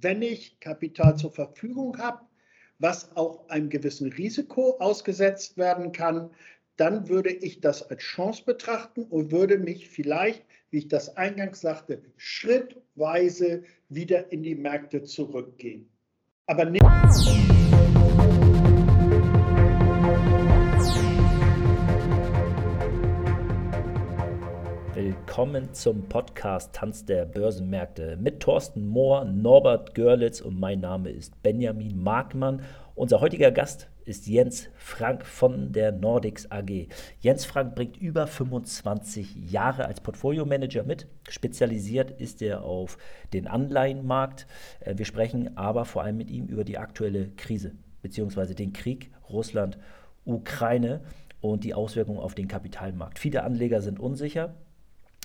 wenn ich Kapital zur Verfügung habe, was auch einem gewissen Risiko ausgesetzt werden kann, dann würde ich das als Chance betrachten und würde mich vielleicht, wie ich das eingangs sagte, schrittweise wieder in die Märkte zurückgehen. Aber. Willkommen zum Podcast Tanz der Börsenmärkte mit Thorsten Mohr, Norbert Görlitz und mein Name ist Benjamin Markmann. Unser heutiger Gast ist Jens Frank von der Nordics AG. Jens Frank bringt über 25 Jahre als Portfolio-Manager mit. Spezialisiert ist er auf den Anleihenmarkt. Äh, wir sprechen aber vor allem mit ihm über die aktuelle Krise bzw. den Krieg Russland-Ukraine und die Auswirkungen auf den Kapitalmarkt. Viele Anleger sind unsicher,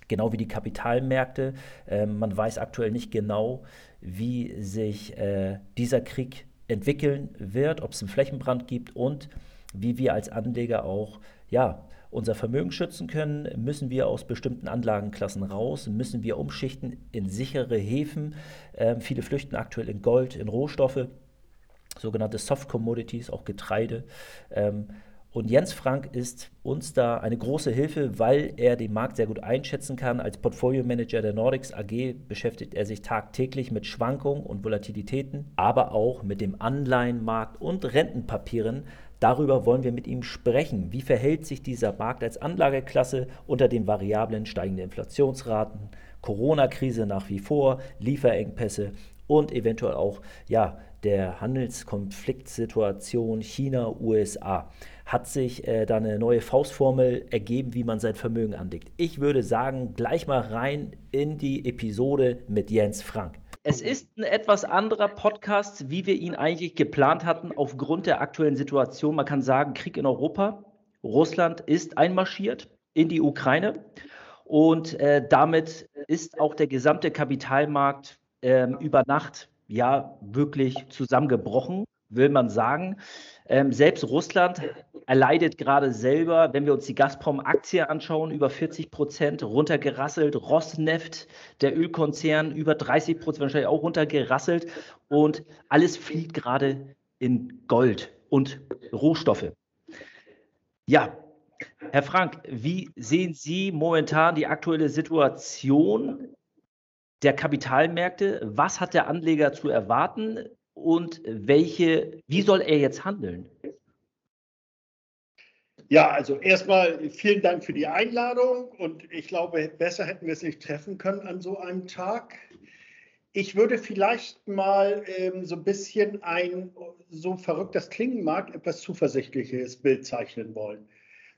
genau wie die Kapitalmärkte. Ähm, man weiß aktuell nicht genau, wie sich äh, dieser Krieg entwickeln wird, ob es einen Flächenbrand gibt und wie wir als Anleger auch ja, unser Vermögen schützen können, müssen wir aus bestimmten Anlagenklassen raus, müssen wir umschichten in sichere Häfen. Ähm, viele flüchten aktuell in Gold, in Rohstoffe, sogenannte Soft Commodities, auch Getreide. Ähm, und Jens Frank ist uns da eine große Hilfe, weil er den Markt sehr gut einschätzen kann. Als Portfolio-Manager der Nordics AG beschäftigt er sich tagtäglich mit Schwankungen und Volatilitäten, aber auch mit dem Anleihenmarkt und Rentenpapieren. Darüber wollen wir mit ihm sprechen. Wie verhält sich dieser Markt als Anlageklasse unter den Variablen steigende Inflationsraten, Corona-Krise nach wie vor, Lieferengpässe und eventuell auch ja, der Handelskonfliktsituation China-USA hat sich äh, da eine neue Faustformel ergeben, wie man sein Vermögen anlegt. Ich würde sagen, gleich mal rein in die Episode mit Jens Frank. Es ist ein etwas anderer Podcast, wie wir ihn eigentlich geplant hatten, aufgrund der aktuellen Situation. Man kann sagen, Krieg in Europa. Russland ist einmarschiert in die Ukraine und äh, damit ist auch der gesamte Kapitalmarkt äh, über Nacht ja wirklich zusammengebrochen, will man sagen. Ähm, selbst Russland erleidet gerade selber, wenn wir uns die Gazprom-Aktie anschauen, über 40 Prozent runtergerasselt. Rosneft, der Ölkonzern, über 30 Prozent wahrscheinlich auch runtergerasselt. Und alles flieht gerade in Gold und Rohstoffe. Ja, Herr Frank, wie sehen Sie momentan die aktuelle Situation der Kapitalmärkte? Was hat der Anleger zu erwarten? Und welche, wie soll er jetzt handeln? Ja, also erstmal vielen Dank für die Einladung und ich glaube, besser hätten wir es nicht treffen können an so einem Tag. Ich würde vielleicht mal ähm, so ein bisschen ein, so verrückt das klingen mag, etwas zuversichtliches Bild zeichnen wollen.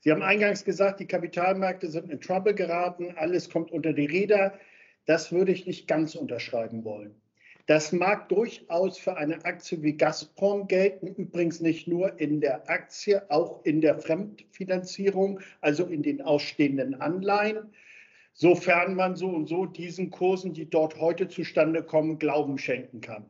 Sie haben eingangs gesagt, die Kapitalmärkte sind in Trouble geraten, alles kommt unter die Räder. Das würde ich nicht ganz unterschreiben wollen. Das mag durchaus für eine Aktie wie Gazprom gelten, übrigens nicht nur in der Aktie, auch in der Fremdfinanzierung, also in den ausstehenden Anleihen, sofern man so und so diesen Kursen, die dort heute zustande kommen, Glauben schenken kann.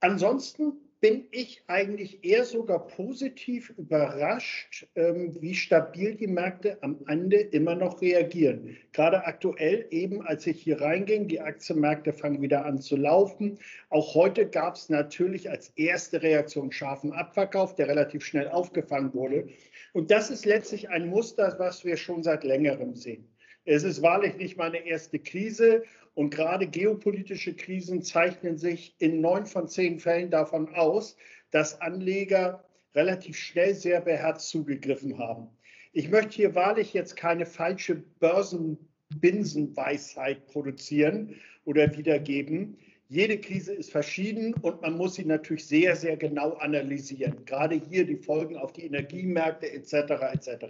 Ansonsten bin ich eigentlich eher sogar positiv überrascht, ähm, wie stabil die Märkte am Ende immer noch reagieren. Gerade aktuell, eben als ich hier reinging, die Aktienmärkte fangen wieder an zu laufen. Auch heute gab es natürlich als erste Reaktion scharfen Abverkauf, der relativ schnell aufgefangen wurde. Und das ist letztlich ein Muster, was wir schon seit längerem sehen. Es ist wahrlich nicht meine erste Krise und gerade geopolitische Krisen zeichnen sich in neun von zehn Fällen davon aus, dass Anleger relativ schnell sehr beherzt zugegriffen haben. Ich möchte hier wahrlich jetzt keine falsche Börsenbinsenweisheit produzieren oder wiedergeben. Jede Krise ist verschieden und man muss sie natürlich sehr, sehr genau analysieren. Gerade hier die Folgen auf die Energiemärkte etc. etc.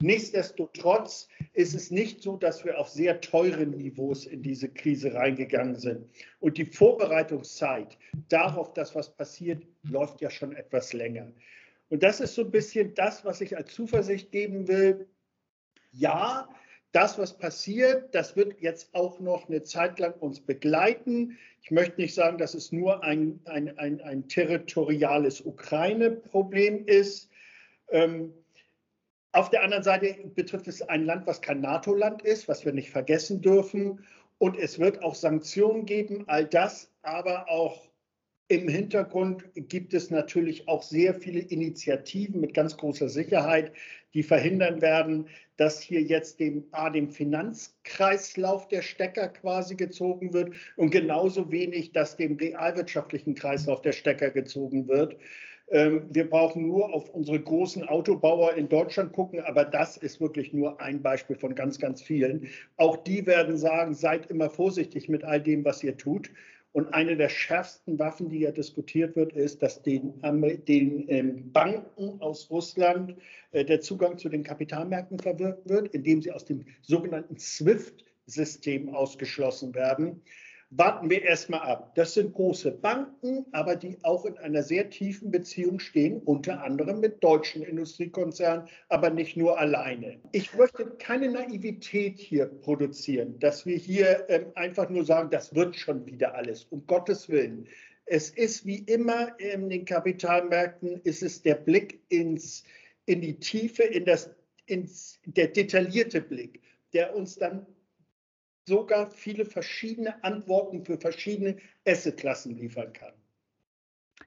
Nichtsdestotrotz ist es nicht so, dass wir auf sehr teuren Niveaus in diese Krise reingegangen sind. Und die Vorbereitungszeit darauf, dass was passiert, läuft ja schon etwas länger. Und das ist so ein bisschen das, was ich als Zuversicht geben will. Ja, das, was passiert, das wird jetzt auch noch eine Zeit lang uns begleiten. Ich möchte nicht sagen, dass es nur ein, ein, ein, ein territoriales Ukraine-Problem ist. Ähm, auf der anderen Seite betrifft es ein Land, was kein NATO-Land ist, was wir nicht vergessen dürfen. Und es wird auch Sanktionen geben. All das aber auch im Hintergrund gibt es natürlich auch sehr viele Initiativen mit ganz großer Sicherheit, die verhindern werden, dass hier jetzt dem, A, dem Finanzkreislauf der Stecker quasi gezogen wird und genauso wenig, dass dem realwirtschaftlichen Kreislauf der Stecker gezogen wird. Ähm, wir brauchen nur auf unsere großen Autobauer in Deutschland gucken, aber das ist wirklich nur ein Beispiel von ganz, ganz vielen. Auch die werden sagen, seid immer vorsichtig mit all dem, was ihr tut. Und eine der schärfsten Waffen, die ja diskutiert wird, ist, dass den, den ähm, Banken aus Russland äh, der Zugang zu den Kapitalmärkten verwirkt wird, indem sie aus dem sogenannten SWIFT-System ausgeschlossen werden warten wir erstmal ab. Das sind große Banken, aber die auch in einer sehr tiefen Beziehung stehen, unter anderem mit deutschen Industriekonzernen, aber nicht nur alleine. Ich möchte keine Naivität hier produzieren, dass wir hier ähm, einfach nur sagen, das wird schon wieder alles, um Gottes Willen. Es ist wie immer in den Kapitalmärkten, ist es der Blick ins, in die Tiefe, in das, ins, der detaillierte Blick, der uns dann sogar viele verschiedene Antworten für verschiedene Assetklassen liefern kann.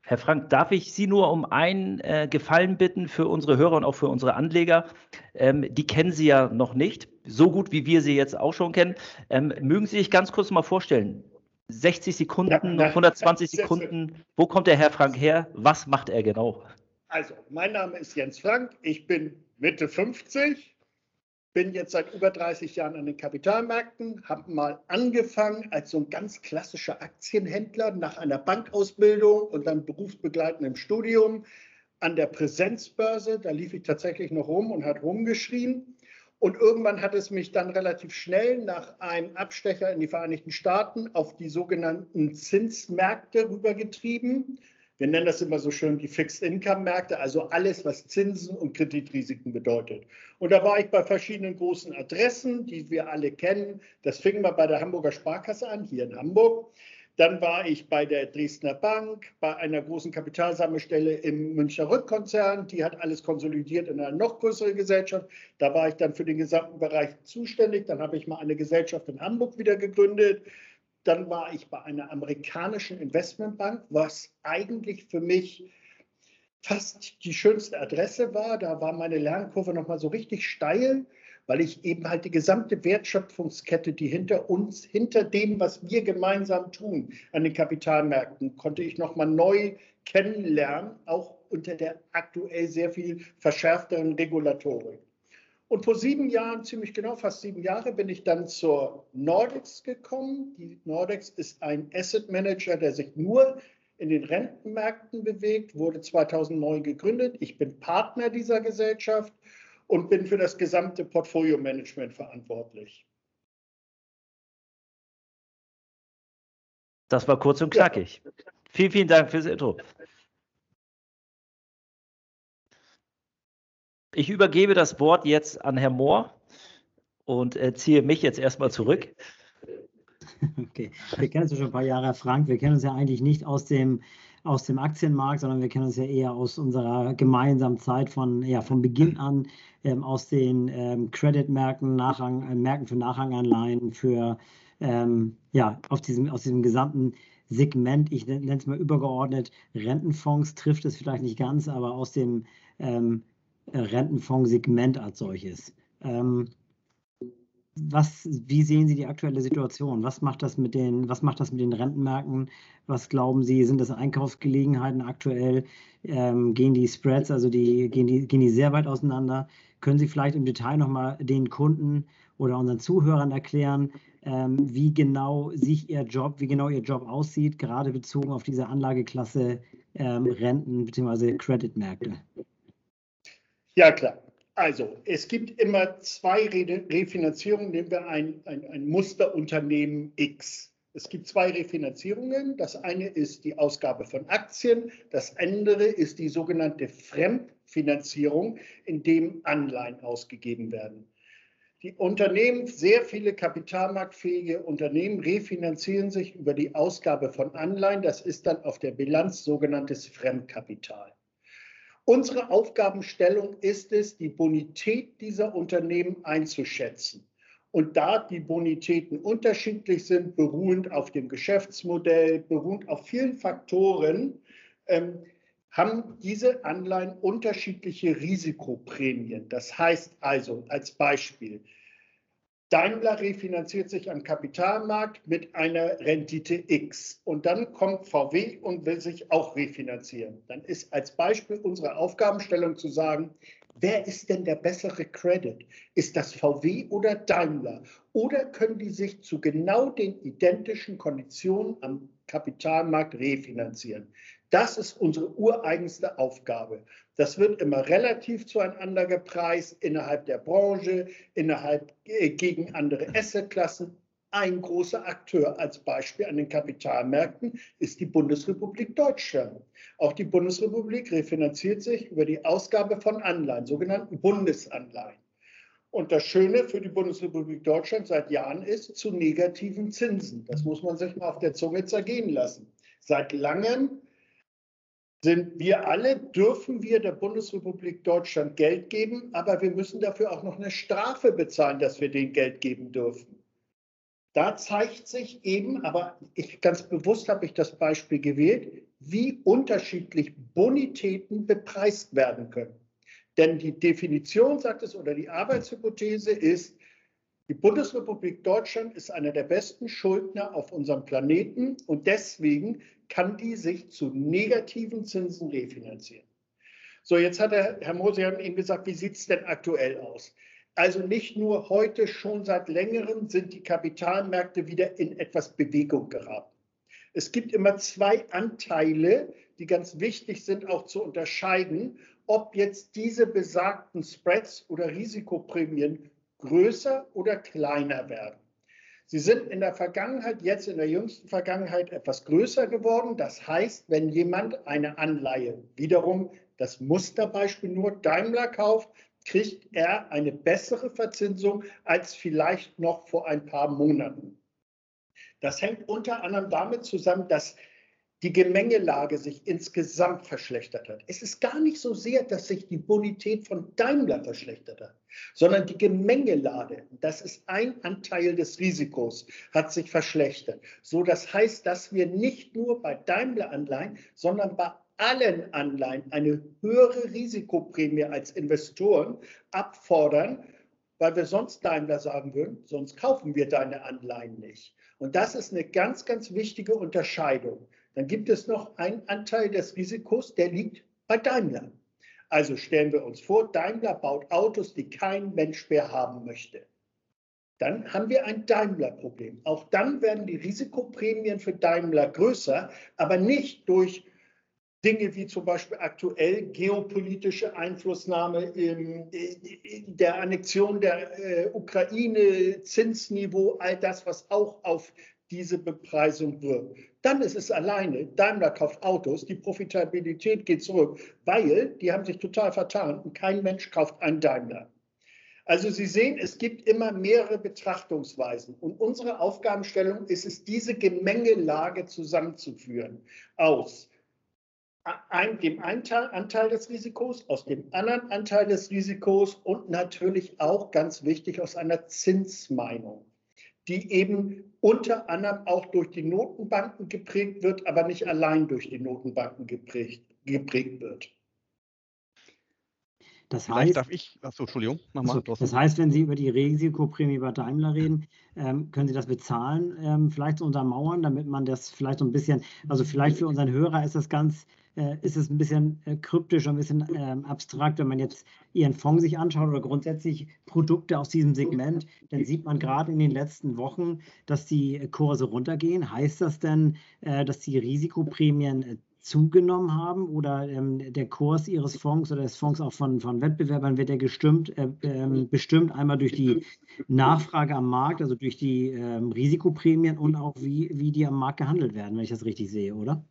Herr Frank, darf ich Sie nur um einen äh, Gefallen bitten für unsere Hörer und auch für unsere Anleger? Ähm, die kennen Sie ja noch nicht, so gut wie wir sie jetzt auch schon kennen. Ähm, mögen Sie sich ganz kurz mal vorstellen? 60 Sekunden, ja, na, 120 na, Sekunden. Wo kommt der Herr Frank her? Was macht er genau? Also, mein Name ist Jens Frank. Ich bin Mitte 50, bin jetzt seit über 30 Jahren an den Kapitalmärkten, habe mal angefangen als so ein ganz klassischer Aktienhändler nach einer Bankausbildung und dann berufsbegleitend im Studium an der Präsenzbörse. Da lief ich tatsächlich noch rum und hat rumgeschrien. Und irgendwann hat es mich dann relativ schnell nach einem Abstecher in die Vereinigten Staaten auf die sogenannten Zinsmärkte rübergetrieben. Wir nennen das immer so schön die Fixed-Income-Märkte, also alles, was Zinsen und Kreditrisiken bedeutet. Und da war ich bei verschiedenen großen Adressen, die wir alle kennen. Das fing mal bei der Hamburger Sparkasse an, hier in Hamburg. Dann war ich bei der Dresdner Bank, bei einer großen Kapitalsammelstelle im Münchner Rückkonzern. Die hat alles konsolidiert in eine noch größere Gesellschaft. Da war ich dann für den gesamten Bereich zuständig. Dann habe ich mal eine Gesellschaft in Hamburg wieder gegründet. Dann war ich bei einer amerikanischen Investmentbank, was eigentlich für mich fast die schönste Adresse war. Da war meine Lernkurve nochmal so richtig steil, weil ich eben halt die gesamte Wertschöpfungskette, die hinter uns, hinter dem, was wir gemeinsam tun an den Kapitalmärkten, konnte ich nochmal neu kennenlernen, auch unter der aktuell sehr viel verschärfteren Regulatorik. Und vor sieben Jahren, ziemlich genau, fast sieben Jahre, bin ich dann zur Nordex gekommen. Die Nordex ist ein Asset Manager, der sich nur in den Rentenmärkten bewegt, wurde 2009 gegründet. Ich bin Partner dieser Gesellschaft und bin für das gesamte Portfolio-Management verantwortlich. Das war kurz und knackig. Ja. Vielen, vielen Dank fürs Intro. Ich übergebe das Wort jetzt an Herrn Mohr und äh, ziehe mich jetzt erstmal zurück. Okay, wir kennen uns ja schon ein paar Jahre, Frank. Wir kennen uns ja eigentlich nicht aus dem, aus dem Aktienmarkt, sondern wir kennen uns ja eher aus unserer gemeinsamen Zeit von, ja, von Beginn an ähm, aus den ähm, Credit-Märkten, Nachrang, äh, Märkten für Nachranganleihen, für, ähm, ja, auf diesem, aus diesem gesamten Segment, ich nenne es mal übergeordnet, Rentenfonds trifft es vielleicht nicht ganz, aber aus dem ähm, Rentenfondssegment als solches. Ähm, was, wie sehen Sie die aktuelle Situation? Was macht das mit den, was macht das mit den Rentenmärkten? Was glauben Sie, sind das Einkaufsgelegenheiten aktuell? Ähm, gehen die Spreads, also die, gehen, die, gehen die sehr weit auseinander? Können Sie vielleicht im Detail nochmal den Kunden oder unseren Zuhörern erklären, ähm, wie genau sich Ihr Job, wie genau Ihr Job aussieht, gerade bezogen auf diese Anlageklasse ähm, Renten bzw. Creditmärkte? Ja, klar. Also, es gibt immer zwei Re Refinanzierungen. Nehmen wir ein, ein, ein Musterunternehmen X. Es gibt zwei Refinanzierungen. Das eine ist die Ausgabe von Aktien. Das andere ist die sogenannte Fremdfinanzierung, in dem Anleihen ausgegeben werden. Die Unternehmen, sehr viele kapitalmarktfähige Unternehmen refinanzieren sich über die Ausgabe von Anleihen. Das ist dann auf der Bilanz sogenanntes Fremdkapital. Unsere Aufgabenstellung ist es, die Bonität dieser Unternehmen einzuschätzen. Und da die Bonitäten unterschiedlich sind, beruhend auf dem Geschäftsmodell, beruhend auf vielen Faktoren, ähm, haben diese Anleihen unterschiedliche Risikoprämien. Das heißt also als Beispiel, Daimler refinanziert sich am Kapitalmarkt mit einer Rendite X und dann kommt VW und will sich auch refinanzieren. Dann ist als Beispiel unsere Aufgabenstellung zu sagen, wer ist denn der bessere Credit? Ist das VW oder Daimler? Oder können die sich zu genau den identischen Konditionen am Kapitalmarkt refinanzieren? Das ist unsere ureigenste Aufgabe. Das wird immer relativ zueinander gepreist innerhalb der Branche, innerhalb äh, gegen andere Assetklassen. Ein großer Akteur als Beispiel an den Kapitalmärkten ist die Bundesrepublik Deutschland. Auch die Bundesrepublik refinanziert sich über die Ausgabe von Anleihen, sogenannten Bundesanleihen. Und das Schöne für die Bundesrepublik Deutschland seit Jahren ist zu negativen Zinsen. Das muss man sich mal auf der Zunge zergehen lassen. Seit langem sind wir alle, dürfen wir der Bundesrepublik Deutschland Geld geben, aber wir müssen dafür auch noch eine Strafe bezahlen, dass wir den Geld geben dürfen. Da zeigt sich eben, aber ich, ganz bewusst habe ich das Beispiel gewählt, wie unterschiedlich Bonitäten bepreist werden können. Denn die Definition, sagt es, oder die Arbeitshypothese ist, die Bundesrepublik Deutschland ist einer der besten Schuldner auf unserem Planeten und deswegen kann die sich zu negativen Zinsen refinanzieren. So, jetzt hat der, Herr haben eben gesagt, wie sieht es denn aktuell aus? Also nicht nur heute, schon seit längerem sind die Kapitalmärkte wieder in etwas Bewegung geraten. Es gibt immer zwei Anteile, die ganz wichtig sind, auch zu unterscheiden, ob jetzt diese besagten Spreads oder Risikoprämien größer oder kleiner werden. Sie sind in der Vergangenheit, jetzt in der jüngsten Vergangenheit etwas größer geworden. Das heißt, wenn jemand eine Anleihe wiederum, das Musterbeispiel nur Daimler kauft, kriegt er eine bessere Verzinsung als vielleicht noch vor ein paar Monaten. Das hängt unter anderem damit zusammen, dass die Gemengelage sich insgesamt verschlechtert hat. Es ist gar nicht so sehr, dass sich die Bonität von Daimler verschlechtert hat, sondern die Gemengelage, das ist ein Anteil des Risikos, hat sich verschlechtert. So, das heißt, dass wir nicht nur bei Daimler-Anleihen, sondern bei allen Anleihen eine höhere Risikoprämie als Investoren abfordern, weil wir sonst Daimler sagen würden, sonst kaufen wir deine Anleihen nicht. Und das ist eine ganz, ganz wichtige Unterscheidung. Dann gibt es noch einen Anteil des Risikos, der liegt bei Daimler. Also stellen wir uns vor, Daimler baut Autos, die kein Mensch mehr haben möchte. Dann haben wir ein Daimler-Problem. Auch dann werden die Risikoprämien für Daimler größer, aber nicht durch Dinge wie zum Beispiel aktuell geopolitische Einflussnahme in, der Annexion der äh, Ukraine, Zinsniveau, all das, was auch auf diese Bepreisung wirkt. Dann ist es alleine, Daimler kauft Autos, die Profitabilität geht zurück, weil die haben sich total vertan und kein Mensch kauft einen Daimler. Also Sie sehen, es gibt immer mehrere Betrachtungsweisen und unsere Aufgabenstellung ist es, diese Gemengelage zusammenzuführen aus ein, dem einen Teil, Anteil des Risikos, aus dem anderen Anteil des Risikos und natürlich auch ganz wichtig aus einer Zinsmeinung die eben unter anderem auch durch die Notenbanken geprägt wird, aber nicht allein durch die Notenbanken geprägt, geprägt wird. Das heißt, darf ich, achso, Entschuldigung, nochmal. Also, das heißt, wenn Sie über die Risikoprämie bei Daimler reden, ähm, können Sie das bezahlen, ähm, vielleicht so untermauern, damit man das vielleicht so ein bisschen, also vielleicht für unseren Hörer ist das ganz äh, ist es ein bisschen äh, kryptisch, ein bisschen ähm, abstrakt, wenn man jetzt Ihren Fonds sich anschaut oder grundsätzlich Produkte aus diesem Segment, dann sieht man gerade in den letzten Wochen, dass die Kurse runtergehen. Heißt das denn, äh, dass die Risikoprämien äh, zugenommen haben oder ähm, der Kurs Ihres Fonds oder des Fonds auch von, von Wettbewerbern wird der gestimmt, äh, äh, bestimmt einmal durch die Nachfrage am Markt, also durch die ähm, Risikoprämien und auch wie, wie die am Markt gehandelt werden, wenn ich das richtig sehe, oder?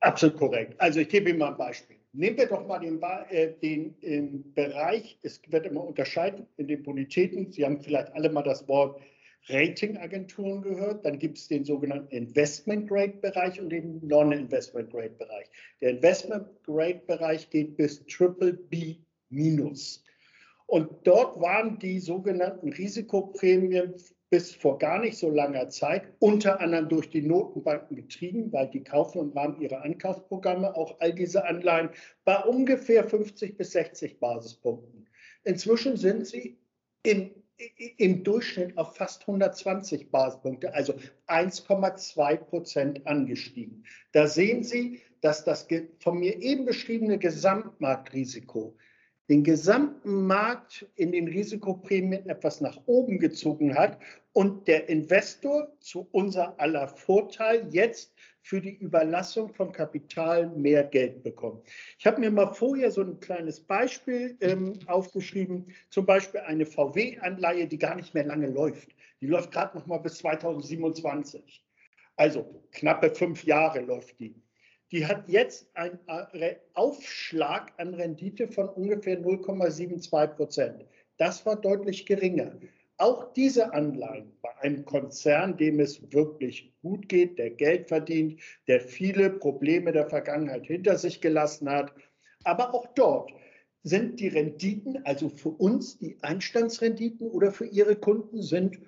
Absolut korrekt. Also ich gebe Ihnen mal ein Beispiel. Nehmen wir doch mal den, äh, den ähm, Bereich, es wird immer unterscheiden in den Bonitäten. Sie haben vielleicht alle mal das Wort Ratingagenturen gehört. Dann gibt es den sogenannten Investment Grade Bereich und den Non-Investment Grade Bereich. Der Investment Grade Bereich geht bis Triple B minus. Und dort waren die sogenannten Risikoprämien bis vor gar nicht so langer Zeit unter anderem durch die Notenbanken getrieben, weil die kaufen im Rahmen ihrer Ankaufsprogramme auch all diese Anleihen bei ungefähr 50 bis 60 Basispunkten. Inzwischen sind sie in, im Durchschnitt auf fast 120 Basispunkte, also 1,2 Prozent angestiegen. Da sehen Sie, dass das von mir eben beschriebene Gesamtmarktrisiko den gesamten Markt in den Risikoprämien etwas nach oben gezogen hat und der Investor zu unser aller Vorteil jetzt für die Überlassung von Kapital mehr Geld bekommt. Ich habe mir mal vorher so ein kleines Beispiel ähm, aufgeschrieben, zum Beispiel eine VW-Anleihe, die gar nicht mehr lange läuft. Die läuft gerade noch mal bis 2027. Also knappe fünf Jahre läuft die die hat jetzt einen äh, Aufschlag an Rendite von ungefähr 0,72 Prozent. Das war deutlich geringer. Auch diese Anleihen bei einem Konzern, dem es wirklich gut geht, der Geld verdient, der viele Probleme der Vergangenheit hinter sich gelassen hat, aber auch dort sind die Renditen, also für uns die Einstandsrenditen oder für Ihre Kunden, sind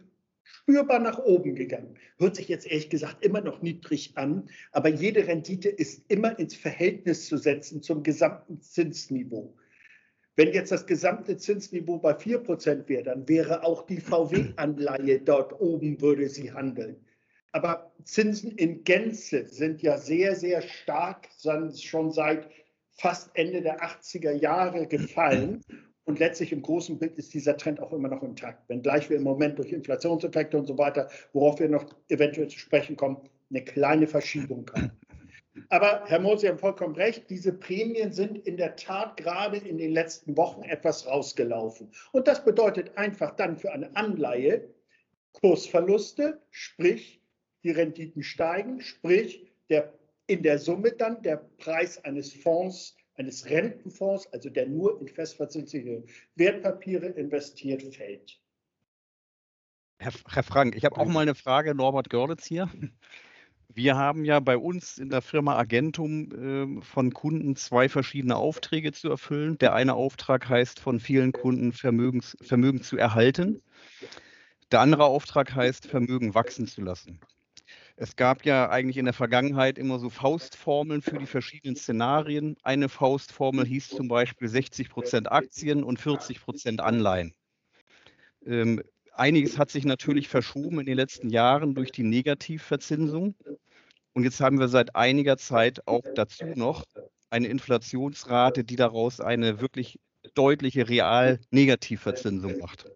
spürbar nach oben gegangen. Hört sich jetzt ehrlich gesagt immer noch niedrig an, aber jede Rendite ist immer ins Verhältnis zu setzen zum gesamten Zinsniveau. Wenn jetzt das gesamte Zinsniveau bei 4% wäre, dann wäre auch die VW-Anleihe dort oben, würde sie handeln. Aber Zinsen in Gänze sind ja sehr, sehr stark schon seit fast Ende der 80er Jahre gefallen. Und letztlich im großen Bild ist dieser Trend auch immer noch intakt. Wenngleich wir im Moment durch Inflationseffekte und so weiter, worauf wir noch eventuell zu sprechen kommen, eine kleine Verschiebung haben. Aber Herr Mohr, Sie haben vollkommen recht, diese Prämien sind in der Tat gerade in den letzten Wochen etwas rausgelaufen. Und das bedeutet einfach dann für eine Anleihe Kursverluste, sprich die Renditen steigen, sprich der, in der Summe dann der Preis eines Fonds eines Rentenfonds, also der nur in festverzinsliche Wertpapiere investiert, fällt. Herr, Herr Frank, ich habe auch mal eine Frage, Norbert Görlitz hier. Wir haben ja bei uns in der Firma Agentum äh, von Kunden zwei verschiedene Aufträge zu erfüllen. Der eine Auftrag heißt von vielen Kunden Vermögens, Vermögen zu erhalten. Der andere Auftrag heißt Vermögen wachsen zu lassen. Es gab ja eigentlich in der Vergangenheit immer so Faustformeln für die verschiedenen Szenarien. Eine Faustformel hieß zum Beispiel 60 Prozent Aktien und 40 Prozent Anleihen. Ähm, einiges hat sich natürlich verschoben in den letzten Jahren durch die Negativverzinsung. Und jetzt haben wir seit einiger Zeit auch dazu noch eine Inflationsrate, die daraus eine wirklich deutliche Real-Negativverzinsung macht.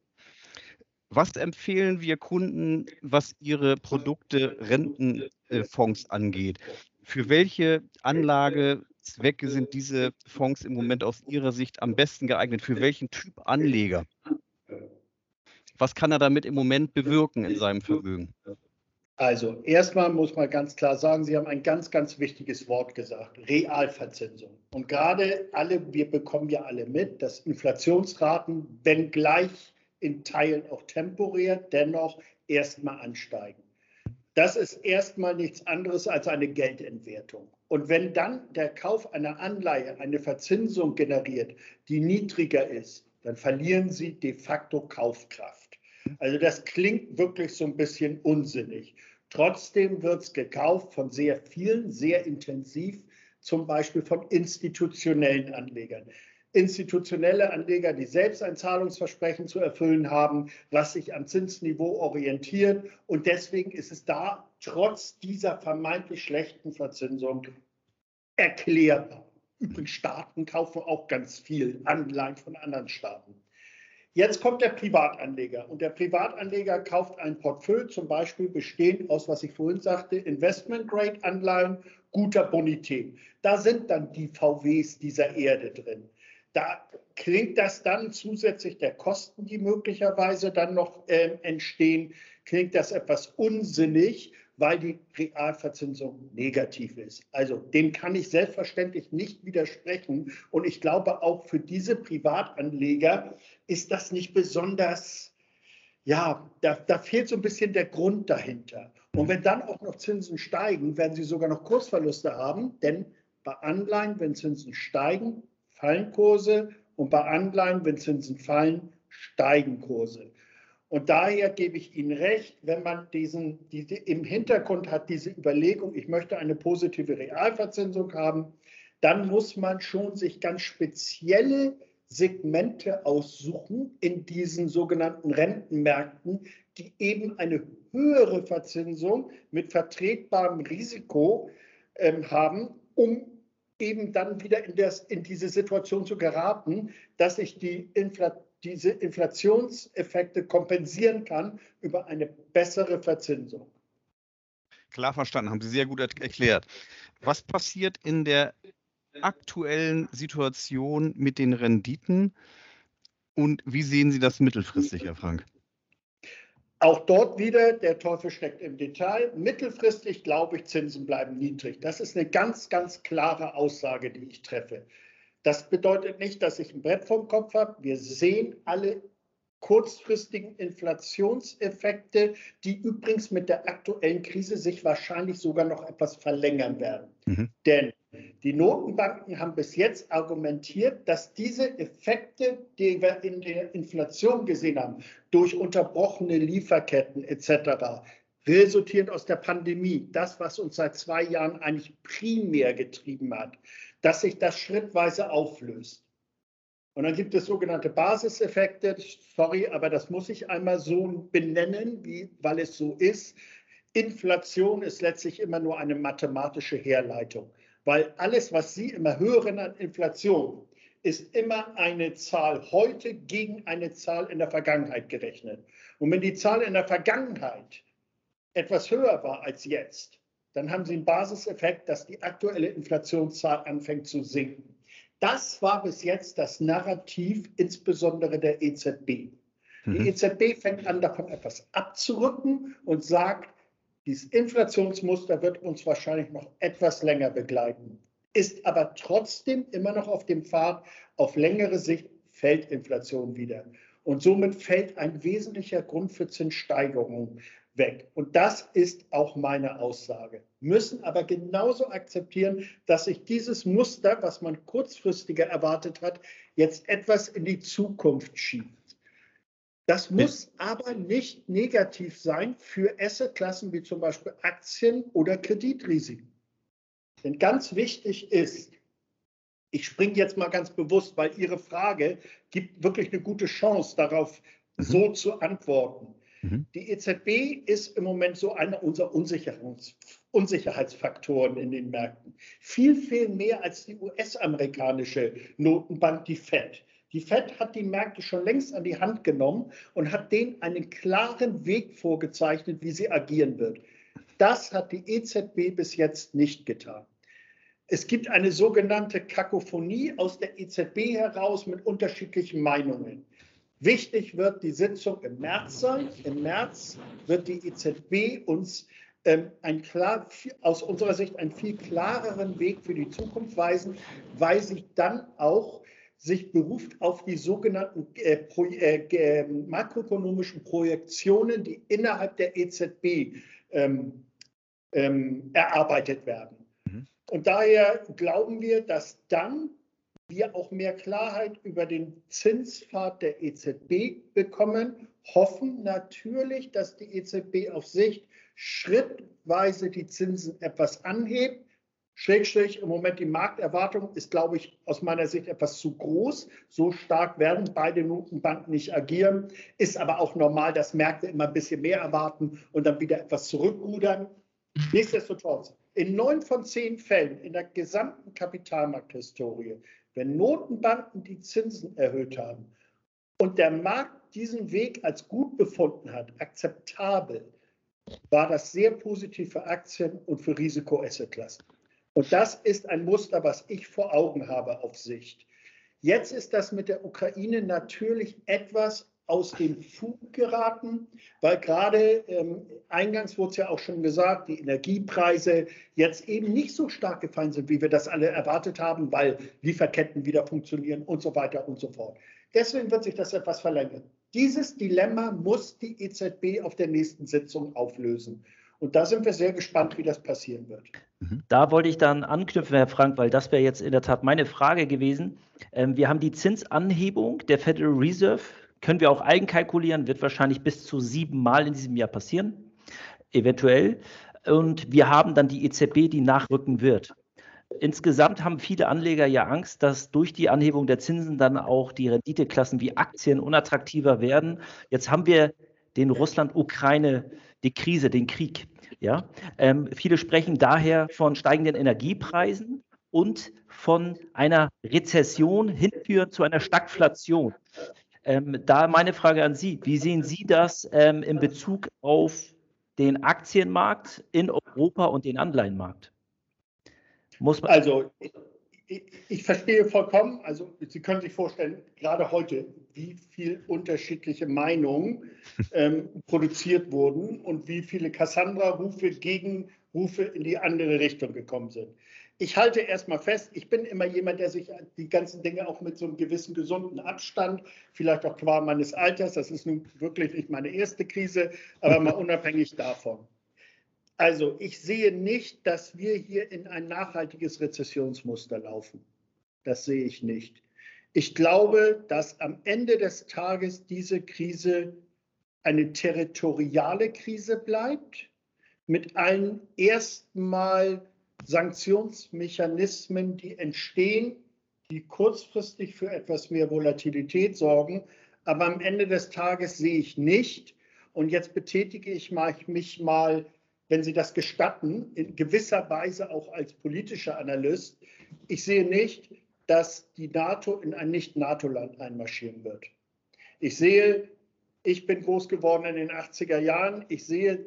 Was empfehlen wir Kunden, was ihre Produkte Rentenfonds angeht? Für welche Anlagezwecke sind diese Fonds im Moment aus Ihrer Sicht am besten geeignet? Für welchen Typ Anleger? Was kann er damit im Moment bewirken in seinem Vermögen? Also erstmal muss man ganz klar sagen, Sie haben ein ganz, ganz wichtiges Wort gesagt, Realverzinsung. Und gerade alle, wir bekommen ja alle mit, dass Inflationsraten, wenngleich in Teilen auch temporär, dennoch erstmal ansteigen. Das ist erstmal nichts anderes als eine Geldentwertung. Und wenn dann der Kauf einer Anleihe eine Verzinsung generiert, die niedriger ist, dann verlieren Sie de facto Kaufkraft. Also das klingt wirklich so ein bisschen unsinnig. Trotzdem wird es gekauft von sehr vielen, sehr intensiv, zum Beispiel von institutionellen Anlegern institutionelle Anleger, die selbst ein Zahlungsversprechen zu erfüllen haben, was sich am Zinsniveau orientiert. Und deswegen ist es da trotz dieser vermeintlich schlechten Verzinsung erklärbar. Übrigens, Staaten kaufen auch ganz viel Anleihen von anderen Staaten. Jetzt kommt der Privatanleger und der Privatanleger kauft ein Portfolio, zum Beispiel bestehend aus, was ich vorhin sagte, Investment-Grade-Anleihen guter Bonität. Da sind dann die VWs dieser Erde drin da klingt das dann zusätzlich der Kosten, die möglicherweise dann noch äh, entstehen, klingt das etwas unsinnig, weil die Realverzinsung negativ ist. Also dem kann ich selbstverständlich nicht widersprechen. Und ich glaube, auch für diese Privatanleger ist das nicht besonders, ja, da, da fehlt so ein bisschen der Grund dahinter. Und wenn dann auch noch Zinsen steigen, werden sie sogar noch Kursverluste haben, denn bei Anleihen, wenn Zinsen steigen, fallen Kurse und bei Anleihen, wenn Zinsen fallen, steigen Kurse. Und daher gebe ich Ihnen recht, wenn man diesen, diese, im Hintergrund hat diese Überlegung, ich möchte eine positive Realverzinsung haben, dann muss man schon sich ganz spezielle Segmente aussuchen in diesen sogenannten Rentenmärkten, die eben eine höhere Verzinsung mit vertretbarem Risiko ähm, haben, um eben dann wieder in, das, in diese Situation zu geraten, dass ich die Infla diese Inflationseffekte kompensieren kann über eine bessere Verzinsung. Klar verstanden, haben Sie sehr gut erklärt. Was passiert in der aktuellen Situation mit den Renditen und wie sehen Sie das mittelfristig, Herr Frank? Auch dort wieder, der Teufel steckt im Detail. Mittelfristig glaube ich, Zinsen bleiben niedrig. Das ist eine ganz, ganz klare Aussage, die ich treffe. Das bedeutet nicht, dass ich ein Brett vom Kopf habe. Wir sehen alle kurzfristigen Inflationseffekte, die übrigens mit der aktuellen Krise sich wahrscheinlich sogar noch etwas verlängern werden. Mhm. Denn die Notenbanken haben bis jetzt argumentiert, dass diese Effekte, die wir in der Inflation gesehen haben, durch unterbrochene Lieferketten etc., resultierend aus der Pandemie, das, was uns seit zwei Jahren eigentlich primär getrieben hat, dass sich das schrittweise auflöst. Und dann gibt es sogenannte Basiseffekte. Sorry, aber das muss ich einmal so benennen, wie, weil es so ist. Inflation ist letztlich immer nur eine mathematische Herleitung weil alles, was Sie immer hören an Inflation, ist immer eine Zahl heute gegen eine Zahl in der Vergangenheit gerechnet. Und wenn die Zahl in der Vergangenheit etwas höher war als jetzt, dann haben Sie einen Basiseffekt, dass die aktuelle Inflationszahl anfängt zu sinken. Das war bis jetzt das Narrativ, insbesondere der EZB. Die mhm. EZB fängt an, davon etwas abzurücken und sagt, dieses Inflationsmuster wird uns wahrscheinlich noch etwas länger begleiten, ist aber trotzdem immer noch auf dem Pfad, auf längere Sicht fällt Inflation wieder. Und somit fällt ein wesentlicher Grund für Zinssteigerungen weg. Und das ist auch meine Aussage. Müssen aber genauso akzeptieren, dass sich dieses Muster, was man kurzfristiger erwartet hat, jetzt etwas in die Zukunft schiebt. Das muss aber nicht negativ sein für Assetklassen wie zum Beispiel Aktien oder Kreditrisiken. Denn ganz wichtig ist, ich springe jetzt mal ganz bewusst, weil Ihre Frage gibt wirklich eine gute Chance darauf, mhm. so zu antworten. Mhm. Die EZB ist im Moment so einer unserer Unsicherheitsfaktoren in den Märkten. Viel, viel mehr als die US-amerikanische Notenbank, die Fed. Die Fed hat die Märkte schon längst an die Hand genommen und hat denen einen klaren Weg vorgezeichnet, wie sie agieren wird. Das hat die EZB bis jetzt nicht getan. Es gibt eine sogenannte Kakophonie aus der EZB heraus mit unterschiedlichen Meinungen. Wichtig wird die Sitzung im März sein. Im März wird die EZB uns ähm, ein klar, aus unserer Sicht einen viel klareren Weg für die Zukunft weisen, weil sich dann auch sich beruft auf die sogenannten äh, pro, äh, äh, makroökonomischen Projektionen, die innerhalb der EZB ähm, ähm, erarbeitet werden. Mhm. Und daher glauben wir, dass dann wir auch mehr Klarheit über den Zinspfad der EZB bekommen, hoffen natürlich, dass die EZB auf Sicht schrittweise die Zinsen etwas anhebt, Schrägstrich, im Moment die Markterwartung ist, glaube ich, aus meiner Sicht etwas zu groß. So stark werden beide Notenbanken nicht agieren. Ist aber auch normal, dass Märkte immer ein bisschen mehr erwarten und dann wieder etwas zurückrudern. Nichtsdestotrotz, in neun von zehn Fällen in der gesamten Kapitalmarkthistorie, wenn Notenbanken die Zinsen erhöht haben und der Markt diesen Weg als gut befunden hat, akzeptabel, war das sehr positiv für Aktien und für Risikoassetklassen. Und das ist ein Muster, was ich vor Augen habe auf Sicht. Jetzt ist das mit der Ukraine natürlich etwas aus dem Fug geraten, weil gerade ähm, eingangs wurde es ja auch schon gesagt, die Energiepreise jetzt eben nicht so stark gefallen sind, wie wir das alle erwartet haben, weil Lieferketten wieder funktionieren und so weiter und so fort. Deswegen wird sich das etwas verlängern. Dieses Dilemma muss die EZB auf der nächsten Sitzung auflösen. Und da sind wir sehr gespannt, wie das passieren wird. Mhm. Da wollte ich dann anknüpfen, Herr Frank, weil das wäre jetzt in der Tat meine Frage gewesen. Ähm, wir haben die Zinsanhebung der Federal Reserve, können wir auch eigenkalkulieren, wird wahrscheinlich bis zu sieben Mal in diesem Jahr passieren, eventuell. Und wir haben dann die EZB, die nachrücken wird. Insgesamt haben viele Anleger ja Angst, dass durch die Anhebung der Zinsen dann auch die Renditeklassen wie Aktien unattraktiver werden. Jetzt haben wir den Russland-Ukraine, die Krise, den Krieg. Ja? Ähm, viele sprechen daher von steigenden Energiepreisen und von einer Rezession hinführend zu einer Stagflation. Ähm, da meine Frage an Sie, wie sehen Sie das ähm, in Bezug auf den Aktienmarkt in Europa und den Anleihenmarkt? Man also, ich, verstehe vollkommen, also Sie können sich vorstellen, gerade heute, wie viele unterschiedliche Meinungen ähm, produziert wurden und wie viele Cassandra-Rufe, Gegenrufe in die andere Richtung gekommen sind. Ich halte erstmal fest, ich bin immer jemand, der sich die ganzen Dinge auch mit so einem gewissen gesunden Abstand, vielleicht auch qua meines Alters, das ist nun wirklich nicht meine erste Krise, aber mal unabhängig davon. Also ich sehe nicht, dass wir hier in ein nachhaltiges Rezessionsmuster laufen. Das sehe ich nicht. Ich glaube, dass am Ende des Tages diese Krise eine territoriale Krise bleibt, mit allen erstmal Sanktionsmechanismen, die entstehen, die kurzfristig für etwas mehr Volatilität sorgen. Aber am Ende des Tages sehe ich nicht, und jetzt betätige ich mich mal wenn Sie das gestatten, in gewisser Weise auch als politischer Analyst, ich sehe nicht, dass die NATO in ein Nicht-NATO-Land einmarschieren wird. Ich sehe, ich bin groß geworden in den 80er Jahren, ich sehe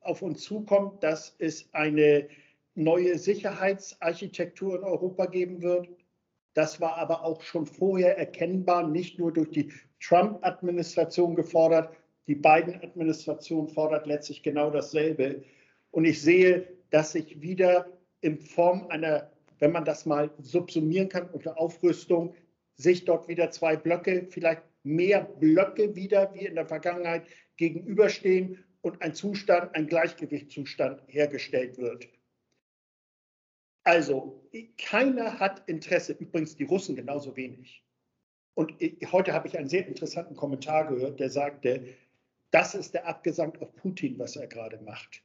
auf uns zukommt, dass es eine neue Sicherheitsarchitektur in Europa geben wird. Das war aber auch schon vorher erkennbar, nicht nur durch die Trump-Administration gefordert. Die Biden-Administration fordert letztlich genau dasselbe. Und ich sehe, dass sich wieder in Form einer, wenn man das mal subsumieren kann, unter Aufrüstung, sich dort wieder zwei Blöcke, vielleicht mehr Blöcke wieder wie in der Vergangenheit gegenüberstehen und ein Zustand, ein Gleichgewichtszustand hergestellt wird. Also, keiner hat Interesse, übrigens die Russen genauso wenig. Und heute habe ich einen sehr interessanten Kommentar gehört, der sagte, das ist der Abgesang auf Putin, was er gerade macht.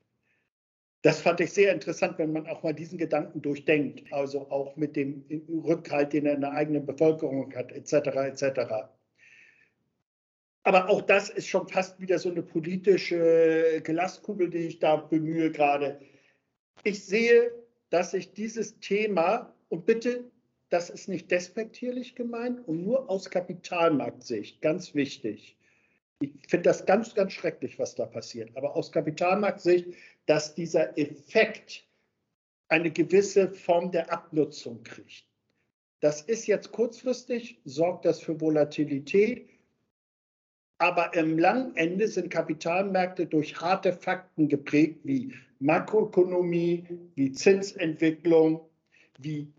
Das fand ich sehr interessant, wenn man auch mal diesen Gedanken durchdenkt, also auch mit dem Rückhalt, den er in der eigenen Bevölkerung hat, etc. etc. Aber auch das ist schon fast wieder so eine politische Glaskugel, die ich da bemühe gerade. Ich sehe, dass sich dieses Thema, und bitte, das ist nicht despektierlich gemeint und nur aus Kapitalmarktsicht, ganz wichtig. Ich finde das ganz, ganz schrecklich, was da passiert. Aber aus Kapitalmarktsicht dass dieser Effekt eine gewisse Form der Abnutzung kriegt. Das ist jetzt kurzfristig, sorgt das für Volatilität, aber im langen Ende sind Kapitalmärkte durch harte Fakten geprägt, wie Makroökonomie, wie Zinsentwicklung, wie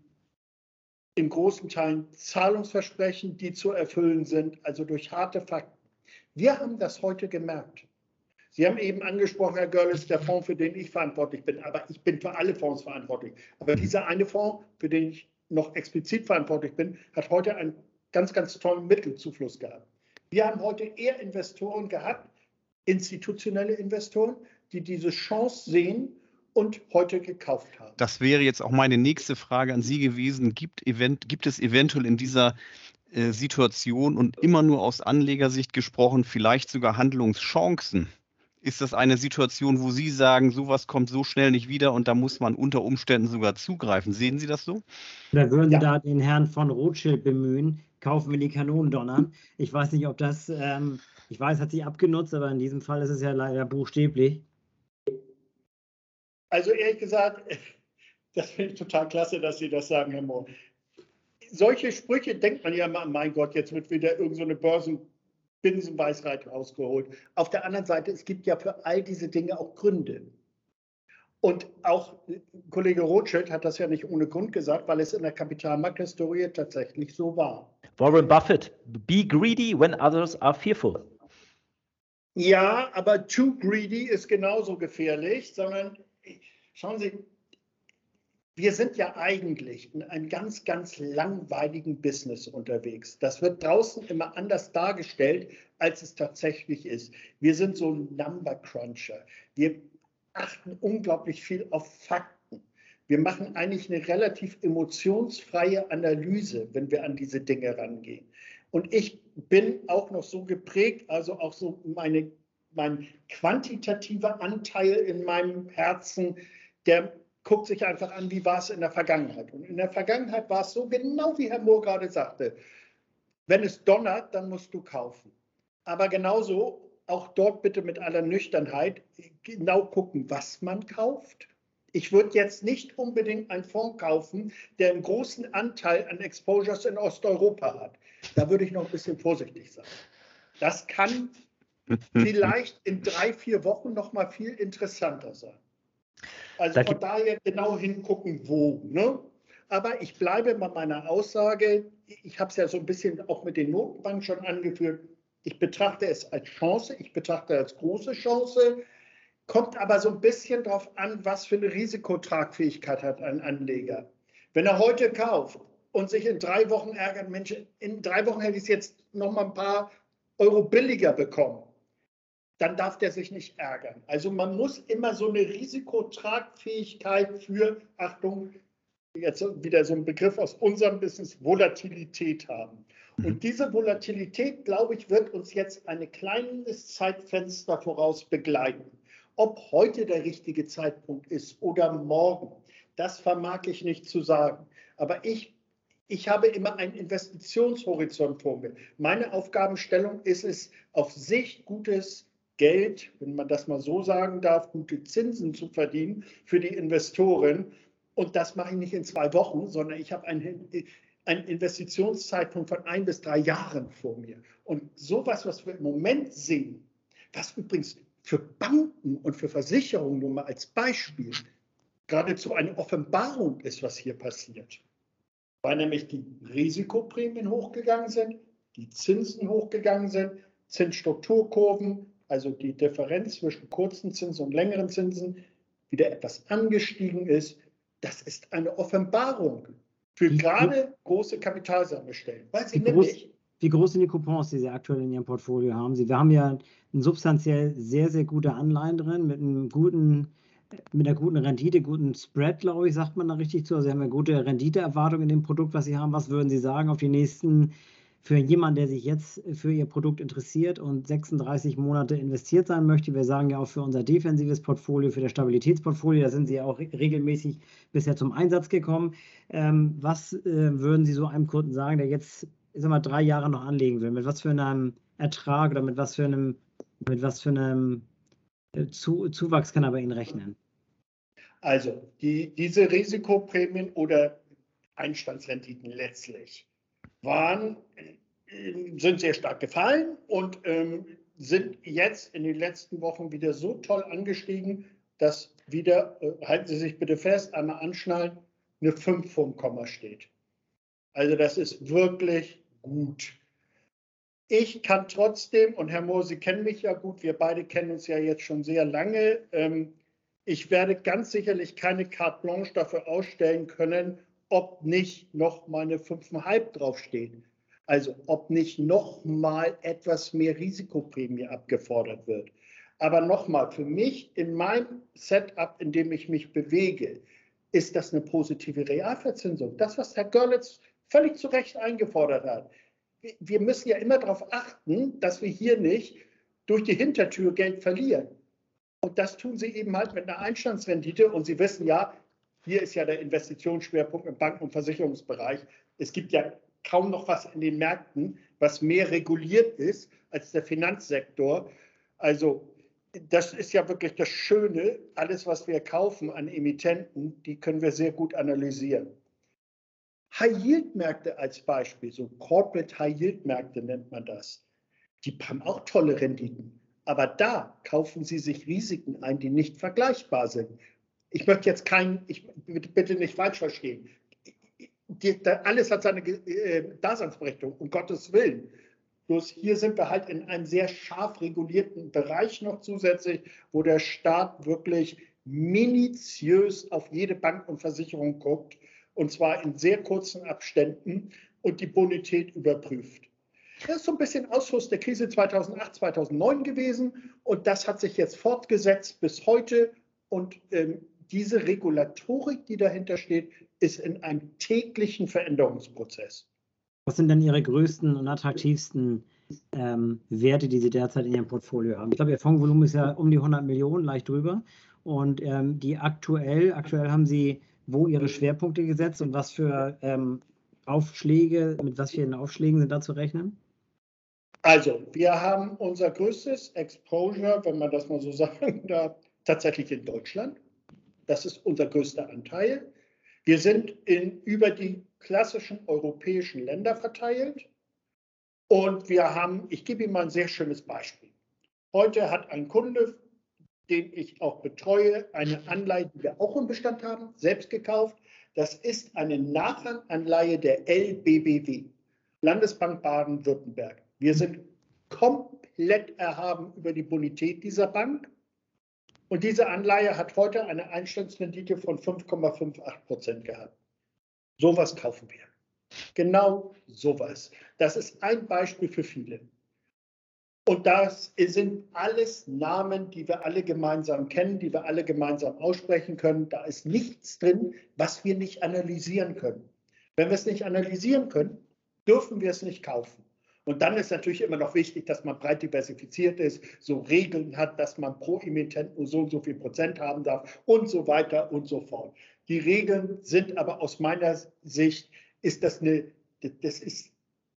in großen Teilen Zahlungsversprechen, die zu erfüllen sind, also durch harte Fakten. Wir haben das heute gemerkt. Sie haben eben angesprochen, Herr Görlitz, der Fonds, für den ich verantwortlich bin. Aber ich bin für alle Fonds verantwortlich. Aber dieser eine Fonds, für den ich noch explizit verantwortlich bin, hat heute einen ganz, ganz tollen Mittelzufluss gehabt. Wir haben heute eher Investoren gehabt, institutionelle Investoren, die diese Chance sehen und heute gekauft haben. Das wäre jetzt auch meine nächste Frage an Sie gewesen. Gibt, event, gibt es eventuell in dieser äh, Situation und immer nur aus Anlegersicht gesprochen, vielleicht sogar Handlungschancen? Ist das eine Situation, wo Sie sagen, sowas kommt so schnell nicht wieder und da muss man unter Umständen sogar zugreifen? Sehen Sie das so? Da würden Sie ja. da den Herrn von Rothschild bemühen, kaufen wir die Kanonen donnern. Ich weiß nicht, ob das, ähm, ich weiß, hat sich abgenutzt, aber in diesem Fall ist es ja leider buchstäblich. Also ehrlich gesagt, das finde ich total klasse, dass Sie das sagen, Herr Mohr. Solche Sprüche denkt man ja mal, mein Gott, jetzt wird wieder irgendeine so Börsen Binsenweisheit rausgeholt. Auf der anderen Seite, es gibt ja für all diese Dinge auch Gründe. Und auch Kollege Rothschild hat das ja nicht ohne Grund gesagt, weil es in der Kapitalmarkthistorie tatsächlich so war. Warren Buffett, be greedy when others are fearful. Ja, aber too greedy ist genauso gefährlich, sondern schauen Sie, wir sind ja eigentlich in einem ganz, ganz langweiligen Business unterwegs. Das wird draußen immer anders dargestellt, als es tatsächlich ist. Wir sind so ein Number Cruncher. Wir achten unglaublich viel auf Fakten. Wir machen eigentlich eine relativ emotionsfreie Analyse, wenn wir an diese Dinge rangehen. Und ich bin auch noch so geprägt, also auch so meine, mein quantitativer Anteil in meinem Herzen, der guckt sich einfach an, wie war es in der Vergangenheit. Und in der Vergangenheit war es so, genau wie Herr Mohr gerade sagte, wenn es donnert, dann musst du kaufen. Aber genauso auch dort bitte mit aller Nüchternheit genau gucken, was man kauft. Ich würde jetzt nicht unbedingt einen Fonds kaufen, der einen großen Anteil an Exposures in Osteuropa hat. Da würde ich noch ein bisschen vorsichtig sein. Das kann vielleicht in drei, vier Wochen noch mal viel interessanter sein. Also da von daher genau hingucken, wo. Ne? Aber ich bleibe bei meiner Aussage, ich habe es ja so ein bisschen auch mit den Notenbanken schon angeführt, ich betrachte es als Chance, ich betrachte es als große Chance, kommt aber so ein bisschen darauf an, was für eine Risikotragfähigkeit hat ein Anleger. Wenn er heute kauft und sich in drei Wochen ärgert, Mensch, in drei Wochen hätte ich es jetzt noch mal ein paar Euro billiger bekommen dann darf der sich nicht ärgern. Also man muss immer so eine Risikotragfähigkeit für, Achtung, jetzt wieder so ein Begriff aus unserem Business, Volatilität haben. Mhm. Und diese Volatilität, glaube ich, wird uns jetzt ein kleines Zeitfenster voraus begleiten. Ob heute der richtige Zeitpunkt ist oder morgen, das vermag ich nicht zu sagen. Aber ich, ich habe immer einen Investitionshorizont vor mir. Meine Aufgabenstellung ist es, auf Sicht gutes Geld, wenn man das mal so sagen darf, gute Zinsen zu verdienen für die Investoren. Und das mache ich nicht in zwei Wochen, sondern ich habe einen, einen Investitionszeitpunkt von ein bis drei Jahren vor mir. Und sowas, was wir im Moment sehen, was übrigens für Banken und für Versicherungen nur mal als Beispiel geradezu eine Offenbarung ist, was hier passiert. Weil nämlich die Risikoprämien hochgegangen sind, die Zinsen hochgegangen sind, Zinsstrukturkurven, also die Differenz zwischen kurzen Zinsen und längeren Zinsen, wieder etwas angestiegen ist. Das ist eine Offenbarung für wie, gerade große Kapitalsammelstellen. Weil sie wie, nämlich, groß, wie groß sind die Coupons, die Sie aktuell in Ihrem Portfolio haben? Sie, wir haben ja substanziell sehr, sehr gute Anleihen drin mit einem guten mit einer guten Rendite, guten Spread, glaube ich, sagt man da richtig zu. Also Sie haben eine gute Renditeerwartung in dem Produkt, was Sie haben. Was würden Sie sagen auf die nächsten für jemanden, der sich jetzt für Ihr Produkt interessiert und 36 Monate investiert sein möchte, wir sagen ja auch für unser defensives Portfolio, für das Stabilitätsportfolio, da sind Sie ja auch regelmäßig bisher zum Einsatz gekommen. Ähm, was äh, würden Sie so einem Kunden sagen, der jetzt, sag mal, drei Jahre noch anlegen will? Mit was für einem Ertrag oder mit was für einem, mit was für einem äh, Zu Zuwachs kann er bei Ihnen rechnen? Also, die, diese Risikoprämien oder Einstandsrenditen letztlich waren, äh, sind sehr stark gefallen und ähm, sind jetzt in den letzten Wochen wieder so toll angestiegen, dass wieder, äh, halten Sie sich bitte fest, einmal anschnallen, eine 5 vom Komma steht. Also das ist wirklich gut. Ich kann trotzdem, und Herr Mohr, Sie kennen mich ja gut, wir beide kennen uns ja jetzt schon sehr lange, ähm, ich werde ganz sicherlich keine Carte Blanche dafür ausstellen können, ob nicht noch mal eine 5,5 draufsteht. Also ob nicht noch mal etwas mehr Risikoprämie abgefordert wird. Aber nochmal, für mich in meinem Setup, in dem ich mich bewege, ist das eine positive Realverzinsung. Das, was Herr Görlitz völlig zu Recht eingefordert hat. Wir müssen ja immer darauf achten, dass wir hier nicht durch die Hintertür Geld verlieren. Und das tun sie eben halt mit einer Einstandsrendite. Und Sie wissen ja, hier ist ja der Investitionsschwerpunkt im Banken- und Versicherungsbereich. Es gibt ja kaum noch was in den Märkten, was mehr reguliert ist als der Finanzsektor. Also das ist ja wirklich das Schöne. Alles, was wir kaufen an Emittenten, die können wir sehr gut analysieren. High-Yield-Märkte als Beispiel, so Corporate High-Yield-Märkte nennt man das, die haben auch tolle Renditen. Aber da kaufen sie sich Risiken ein, die nicht vergleichbar sind ich möchte jetzt kein, ich bitte nicht falsch verstehen. Die, da, alles hat seine äh, Daseinsberechtigung, um Gottes Willen. Bloß hier sind wir halt in einem sehr scharf regulierten Bereich noch zusätzlich, wo der Staat wirklich minutiös auf jede Bank und Versicherung guckt und zwar in sehr kurzen Abständen und die Bonität überprüft. Das ist so ein bisschen Ausfluss der Krise 2008, 2009 gewesen und das hat sich jetzt fortgesetzt bis heute und ähm, diese Regulatorik, die dahinter steht, ist in einem täglichen Veränderungsprozess. Was sind denn Ihre größten und attraktivsten ähm, Werte, die Sie derzeit in Ihrem Portfolio haben? Ich glaube, Ihr Fondsvolumen ist ja um die 100 Millionen, leicht drüber. Und ähm, die aktuell, aktuell haben Sie wo Ihre Schwerpunkte gesetzt und was für ähm, Aufschläge, mit was für Aufschlägen sind da zu rechnen? Also, wir haben unser größtes Exposure, wenn man das mal so sagen darf, tatsächlich in Deutschland. Das ist unser größter Anteil. Wir sind in, über die klassischen europäischen Länder verteilt. Und wir haben, ich gebe Ihnen mal ein sehr schönes Beispiel. Heute hat ein Kunde, den ich auch betreue, eine Anleihe, die wir auch im Bestand haben, selbst gekauft. Das ist eine Nachranganleihe der LBBW, Landesbank Baden-Württemberg. Wir sind komplett erhaben über die Bonität dieser Bank. Und diese Anleihe hat heute eine Einstandsrendite von 5,58 Prozent gehabt. Sowas kaufen wir. Genau sowas. Das ist ein Beispiel für viele. Und das sind alles Namen, die wir alle gemeinsam kennen, die wir alle gemeinsam aussprechen können. Da ist nichts drin, was wir nicht analysieren können. Wenn wir es nicht analysieren können, dürfen wir es nicht kaufen. Und dann ist natürlich immer noch wichtig, dass man breit diversifiziert ist, so Regeln hat, dass man pro Emittent nur so und so viel Prozent haben darf und so weiter und so fort. Die Regeln sind aber aus meiner Sicht, ist das eine, das ist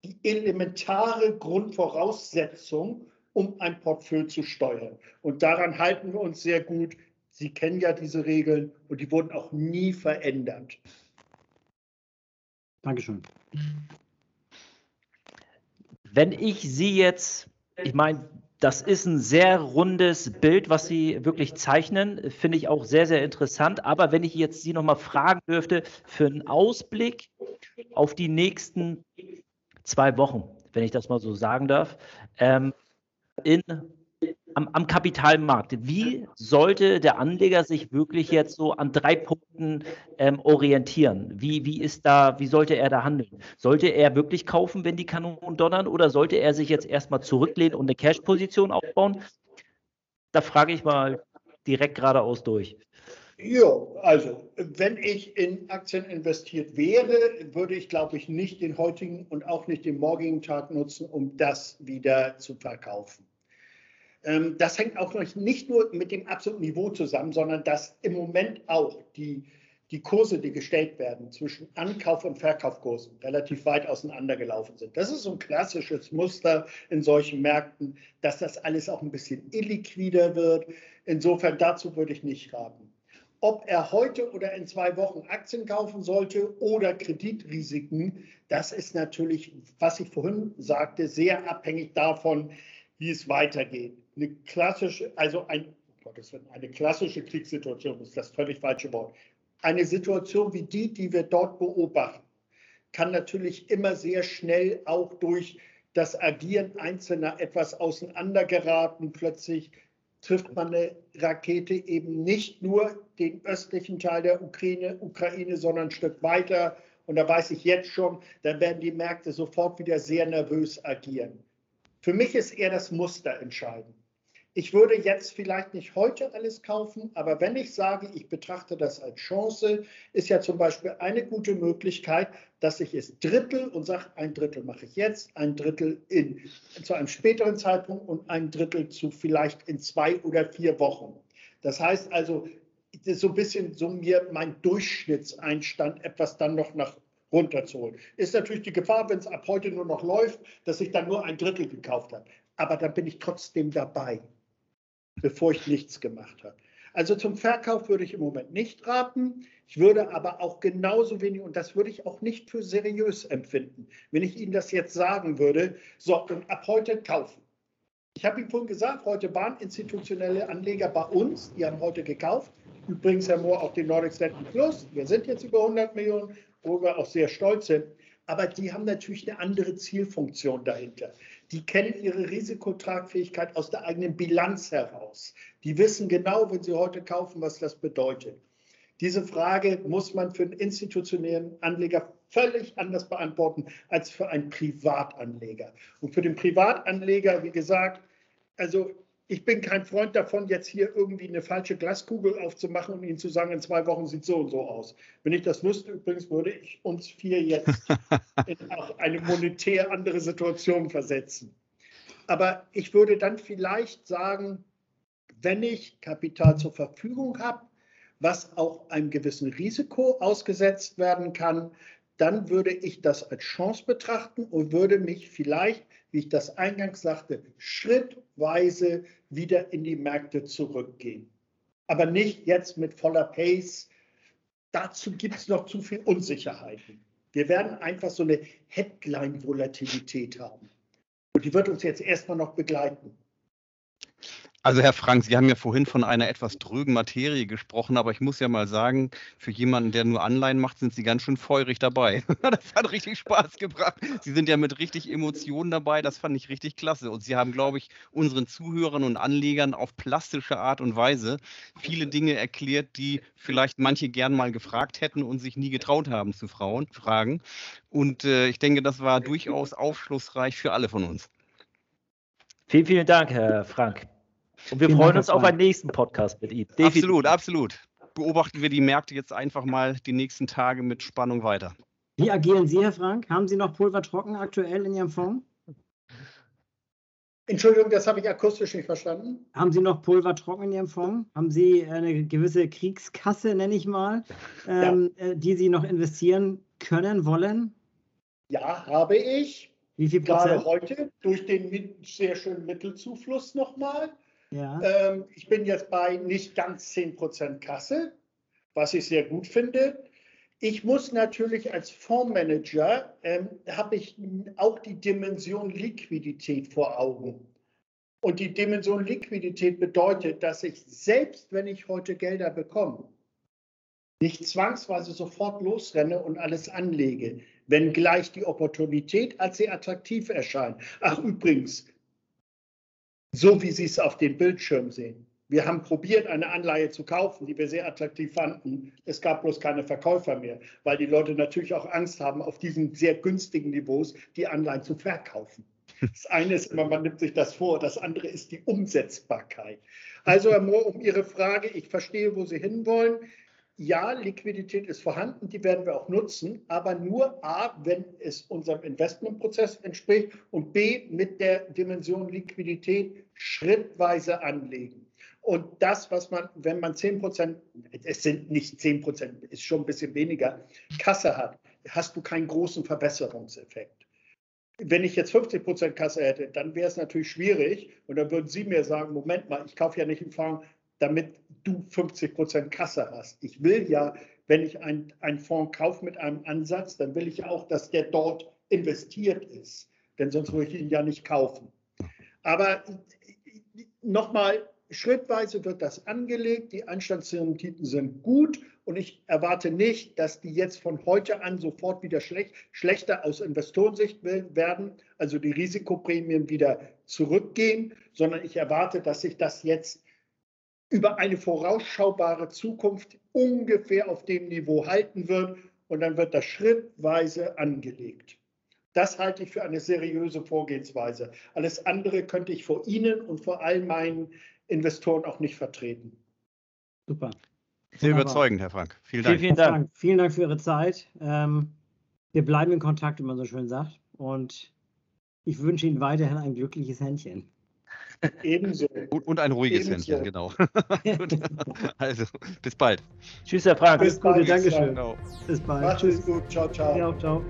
die elementare Grundvoraussetzung, um ein Portfolio zu steuern. Und daran halten wir uns sehr gut. Sie kennen ja diese Regeln und die wurden auch nie verändert. Dankeschön. Wenn ich Sie jetzt, ich meine, das ist ein sehr rundes Bild, was Sie wirklich zeichnen, finde ich auch sehr, sehr interessant. Aber wenn ich jetzt Sie nochmal fragen dürfte für einen Ausblick auf die nächsten zwei Wochen, wenn ich das mal so sagen darf, ähm, in, am, am, Kapitalmarkt. Wie sollte der Anleger sich wirklich jetzt so an drei Punkten ähm, orientieren? Wie, wie, ist da, wie sollte er da handeln? Sollte er wirklich kaufen, wenn die Kanonen donnern, oder sollte er sich jetzt erstmal zurücklehnen und eine Cash-Position aufbauen? Da frage ich mal direkt geradeaus durch. Ja, also wenn ich in Aktien investiert wäre, würde ich, glaube ich, nicht den heutigen und auch nicht den morgigen Tag nutzen, um das wieder zu verkaufen. Ähm, das hängt auch nicht nur mit dem absoluten Niveau zusammen, sondern dass im Moment auch die, die Kurse, die gestellt werden zwischen Ankauf- und Verkaufskursen, relativ weit auseinandergelaufen sind. Das ist so ein klassisches Muster in solchen Märkten, dass das alles auch ein bisschen illiquider wird. Insofern dazu würde ich nicht raten ob er heute oder in zwei Wochen Aktien kaufen sollte oder Kreditrisiken, das ist natürlich, was ich vorhin sagte, sehr abhängig davon, wie es weitergeht. Eine klassische, also ein, eine klassische Kriegssituation ist das völlig falsche Wort. Eine Situation wie die, die wir dort beobachten, kann natürlich immer sehr schnell auch durch das Agieren Einzelner etwas auseinandergeraten, plötzlich trifft man eine Rakete eben nicht nur den östlichen Teil der Ukraine, Ukraine, sondern ein Stück weiter. Und da weiß ich jetzt schon, dann werden die Märkte sofort wieder sehr nervös agieren. Für mich ist eher das Muster entscheidend ich würde jetzt vielleicht nicht heute alles kaufen, aber wenn ich sage, ich betrachte das als Chance, ist ja zum Beispiel eine gute Möglichkeit, dass ich es Drittel und sage, ein Drittel mache ich jetzt, ein Drittel in, zu einem späteren Zeitpunkt und ein Drittel zu vielleicht in zwei oder vier Wochen. Das heißt also, so ein bisschen so mir mein Durchschnittseinstand etwas dann noch nach runterzuholen. Ist natürlich die Gefahr, wenn es ab heute nur noch läuft, dass ich dann nur ein Drittel gekauft habe. Aber dann bin ich trotzdem dabei bevor ich nichts gemacht habe. Also zum Verkauf würde ich im Moment nicht raten. Ich würde aber auch genauso wenig, und das würde ich auch nicht für seriös empfinden, wenn ich Ihnen das jetzt sagen würde, so, und ab heute kaufen. Ich habe Ihnen vorhin gesagt, heute waren institutionelle Anleger bei uns, die haben heute gekauft. Übrigens, Herr Mohr, auch den Nordic Standard Plus. Wir sind jetzt über 100 Millionen, wo wir auch sehr stolz sind. Aber die haben natürlich eine andere Zielfunktion dahinter die kennen ihre Risikotragfähigkeit aus der eigenen Bilanz heraus. Die wissen genau, wenn sie heute kaufen, was das bedeutet. Diese Frage muss man für einen institutionellen Anleger völlig anders beantworten als für einen Privatanleger. Und für den Privatanleger, wie gesagt, also ich bin kein Freund davon, jetzt hier irgendwie eine falsche Glaskugel aufzumachen und Ihnen zu sagen, in zwei Wochen sieht so und so aus. Wenn ich das wüsste, übrigens, würde ich uns vier jetzt in eine monetär andere Situation versetzen. Aber ich würde dann vielleicht sagen, wenn ich Kapital zur Verfügung habe, was auch einem gewissen Risiko ausgesetzt werden kann, dann würde ich das als Chance betrachten und würde mich vielleicht, wie ich das eingangs sagte, schrittweise wieder in die Märkte zurückgehen. Aber nicht jetzt mit voller Pace. Dazu gibt es noch zu viel Unsicherheiten. Wir werden einfach so eine Headline-Volatilität haben. Und die wird uns jetzt erstmal noch begleiten. Also Herr Frank, Sie haben ja vorhin von einer etwas drögen Materie gesprochen, aber ich muss ja mal sagen, für jemanden, der nur Anleihen macht, sind Sie ganz schön feurig dabei. das hat richtig Spaß gebracht. Sie sind ja mit richtig Emotionen dabei, das fand ich richtig klasse. Und Sie haben, glaube ich, unseren Zuhörern und Anlegern auf plastische Art und Weise viele Dinge erklärt, die vielleicht manche gern mal gefragt hätten und sich nie getraut haben zu Frauen, fragen. Und äh, ich denke, das war durchaus aufschlussreich für alle von uns. Vielen, vielen Dank, Herr Frank. Und wir Vielen freuen Dank, uns auf einen nächsten Podcast mit Ihnen. Definitiv. Absolut, absolut. Beobachten wir die Märkte jetzt einfach mal die nächsten Tage mit Spannung weiter. Wie agieren Sie, Herr Frank? Haben Sie noch Pulver trocken aktuell in Ihrem Fonds? Entschuldigung, das habe ich akustisch nicht verstanden. Haben Sie noch Pulver trocken in Ihrem Fonds? Haben Sie eine gewisse Kriegskasse, nenne ich mal, ähm, ja. Äh, die Sie noch investieren können, wollen? Ja, habe ich. Wie viel Prozent? Gerade heute durch den sehr schönen Mittelzufluss nochmal. Ähm, ich bin jetzt bei nicht ganz 10% Kasse, was ich sehr gut finde. Ich muss natürlich als Fondsmanager, ähm, habe ich auch die Dimension Liquidität vor Augen. Und die Dimension Liquidität bedeutet, dass ich selbst, wenn ich heute Gelder bekomme, nicht zwangsweise sofort losrenne und alles anlege, wenngleich die Opportunität als sehr attraktiv erscheint. Ach übrigens, so wie Sie es auf dem Bildschirm sehen. Wir haben probiert, eine Anleihe zu kaufen, die wir sehr attraktiv fanden. Es gab bloß keine Verkäufer mehr, weil die Leute natürlich auch Angst haben, auf diesen sehr günstigen Niveaus die Anleihen zu verkaufen. Das eine ist immer, man nimmt sich das vor, das andere ist die Umsetzbarkeit. Also, Herr Mohr, um Ihre Frage, ich verstehe, wo Sie hinwollen ja, Liquidität ist vorhanden, die werden wir auch nutzen, aber nur A, wenn es unserem Investmentprozess entspricht und B, mit der Dimension Liquidität schrittweise anlegen. Und das, was man, wenn man 10 Prozent, es sind nicht 10 Prozent, ist schon ein bisschen weniger, Kasse hat, hast du keinen großen Verbesserungseffekt. Wenn ich jetzt 50 Prozent Kasse hätte, dann wäre es natürlich schwierig und dann würden Sie mir sagen, Moment mal, ich kaufe ja nicht einen Fonds, damit du 50 Prozent Kasse hast. Ich will ja, wenn ich einen Fonds kaufe mit einem Ansatz, dann will ich auch, dass der dort investiert ist. Denn sonst würde ich ihn ja nicht kaufen. Aber nochmal, schrittweise wird das angelegt. Die Anstandsrenditen sind gut und ich erwarte nicht, dass die jetzt von heute an sofort wieder schlecht, schlechter aus Investorensicht werden, also die Risikoprämien wieder zurückgehen, sondern ich erwarte, dass sich das jetzt über eine vorausschaubare Zukunft ungefähr auf dem Niveau halten wird und dann wird das schrittweise angelegt. Das halte ich für eine seriöse Vorgehensweise. Alles andere könnte ich vor Ihnen und vor all meinen Investoren auch nicht vertreten. Super. Sehr Wunderbar. überzeugend, Herr Frank. Vielen Dank. Vielen, vielen Dank. Vielen Dank für Ihre Zeit. Ähm, wir bleiben in Kontakt, wie man so schön sagt. Und ich wünsche Ihnen weiterhin ein glückliches Händchen. Ebenso. Und, ein ruhiges Ebenso. Händchen, genau. also, bis bald. Tschüss, Herr Frank. Bis bald. Dankeschön. Genau. Bis bald. Macht Tschüss. gut. Ciao, ciao. Ja, ciao.